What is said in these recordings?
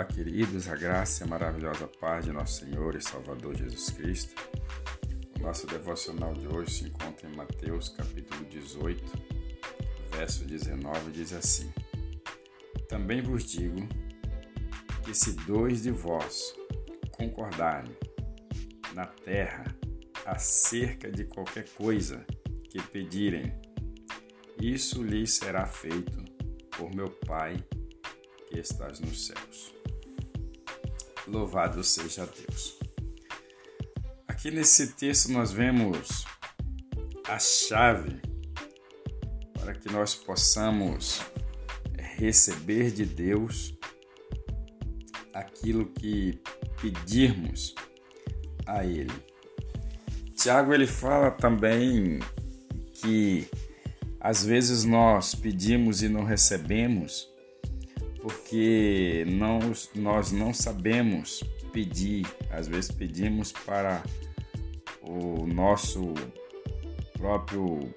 Olá, queridos, a graça e a maravilhosa paz de nosso Senhor e Salvador Jesus Cristo. O nosso devocional de hoje se encontra em Mateus, capítulo 18, verso 19, diz assim: Também vos digo que se dois de vós concordarem na terra acerca de qualquer coisa que pedirem, isso lhes será feito por meu Pai que estás nos céus. Louvado seja Deus. Aqui nesse texto nós vemos a chave para que nós possamos receber de Deus aquilo que pedirmos a Ele. Tiago ele fala também que às vezes nós pedimos e não recebemos porque não, nós não sabemos pedir, às vezes pedimos para o nosso próprio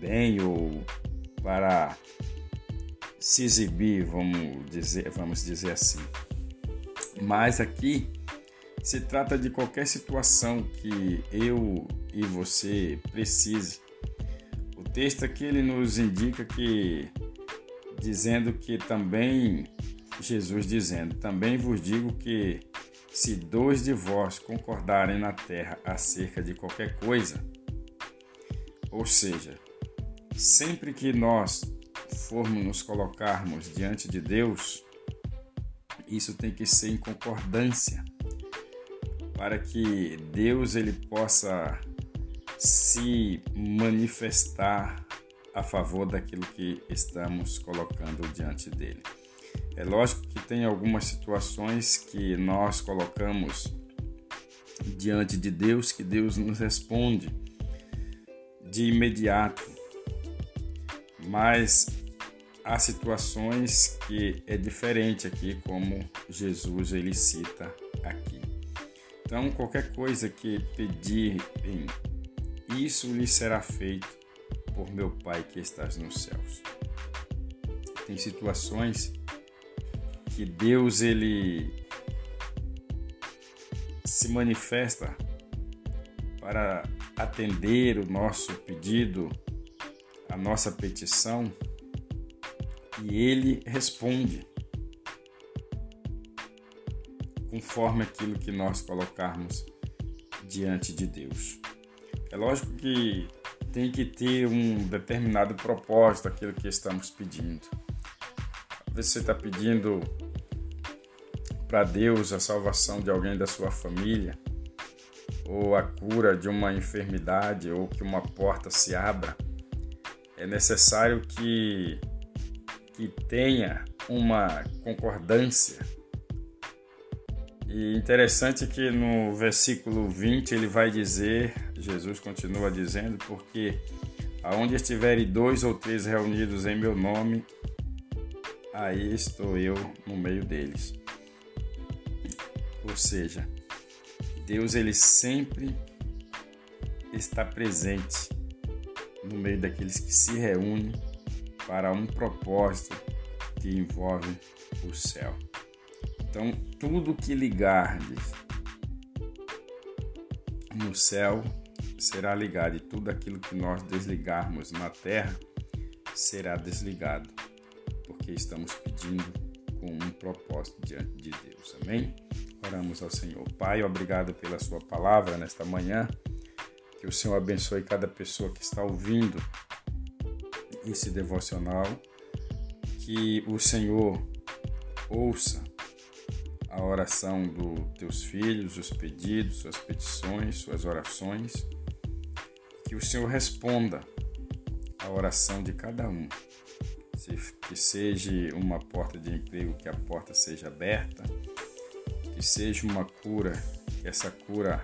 bem ou para se exibir, vamos dizer, vamos dizer assim. Mas aqui se trata de qualquer situação que eu e você precise. O texto aqui ele nos indica que dizendo que também, Jesus dizendo, também vos digo que se dois de vós concordarem na terra acerca de qualquer coisa, ou seja, sempre que nós formos nos colocarmos diante de Deus, isso tem que ser em concordância, para que Deus ele possa se manifestar a favor daquilo que estamos colocando diante dele. É lógico que tem algumas situações que nós colocamos diante de Deus que Deus nos responde de imediato, mas há situações que é diferente aqui, como Jesus ele cita aqui. Então, qualquer coisa que pedirem, isso lhe será feito por meu Pai que estás nos céus. Tem situações que Deus ele se manifesta para atender o nosso pedido, a nossa petição, e ele responde conforme aquilo que nós colocarmos diante de Deus. É lógico que tem que ter um determinado propósito aquilo que estamos pedindo. Você está pedindo para Deus a salvação de alguém da sua família, ou a cura de uma enfermidade, ou que uma porta se abra, é necessário que, que tenha uma concordância. E interessante que no versículo 20 ele vai dizer Jesus continua dizendo, porque aonde estiverem dois ou três reunidos em meu nome, aí estou eu no meio deles. Ou seja, Deus ele sempre está presente no meio daqueles que se reúnem para um propósito que envolve o céu. Então, tudo que ligardes no céu será ligado e tudo aquilo que nós desligarmos na terra será desligado, porque estamos pedindo com um propósito diante de Deus. Amém? Oramos ao Senhor. Pai, obrigado pela Sua palavra nesta manhã. Que o Senhor abençoe cada pessoa que está ouvindo esse devocional. Que o Senhor ouça a oração dos teus filhos, os pedidos, suas petições, suas orações que o Senhor responda a oração de cada um. Que seja uma porta de emprego, que a porta seja aberta, que seja uma cura, que essa cura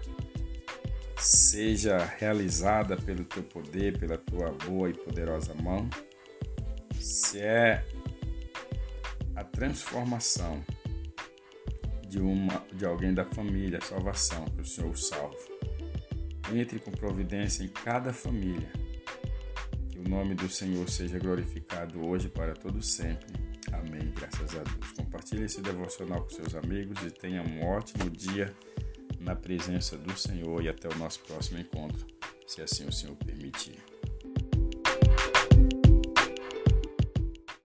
seja realizada pelo teu poder, pela tua boa e poderosa mão. Se é a transformação de uma de alguém da família, a salvação, que o Senhor o salve entre com providência em cada família. Que o nome do Senhor seja glorificado hoje para todo sempre. Amém. Graças a Deus. Compartilhe esse devocional com seus amigos e tenha um ótimo dia na presença do Senhor e até o nosso próximo encontro, se assim o Senhor permitir.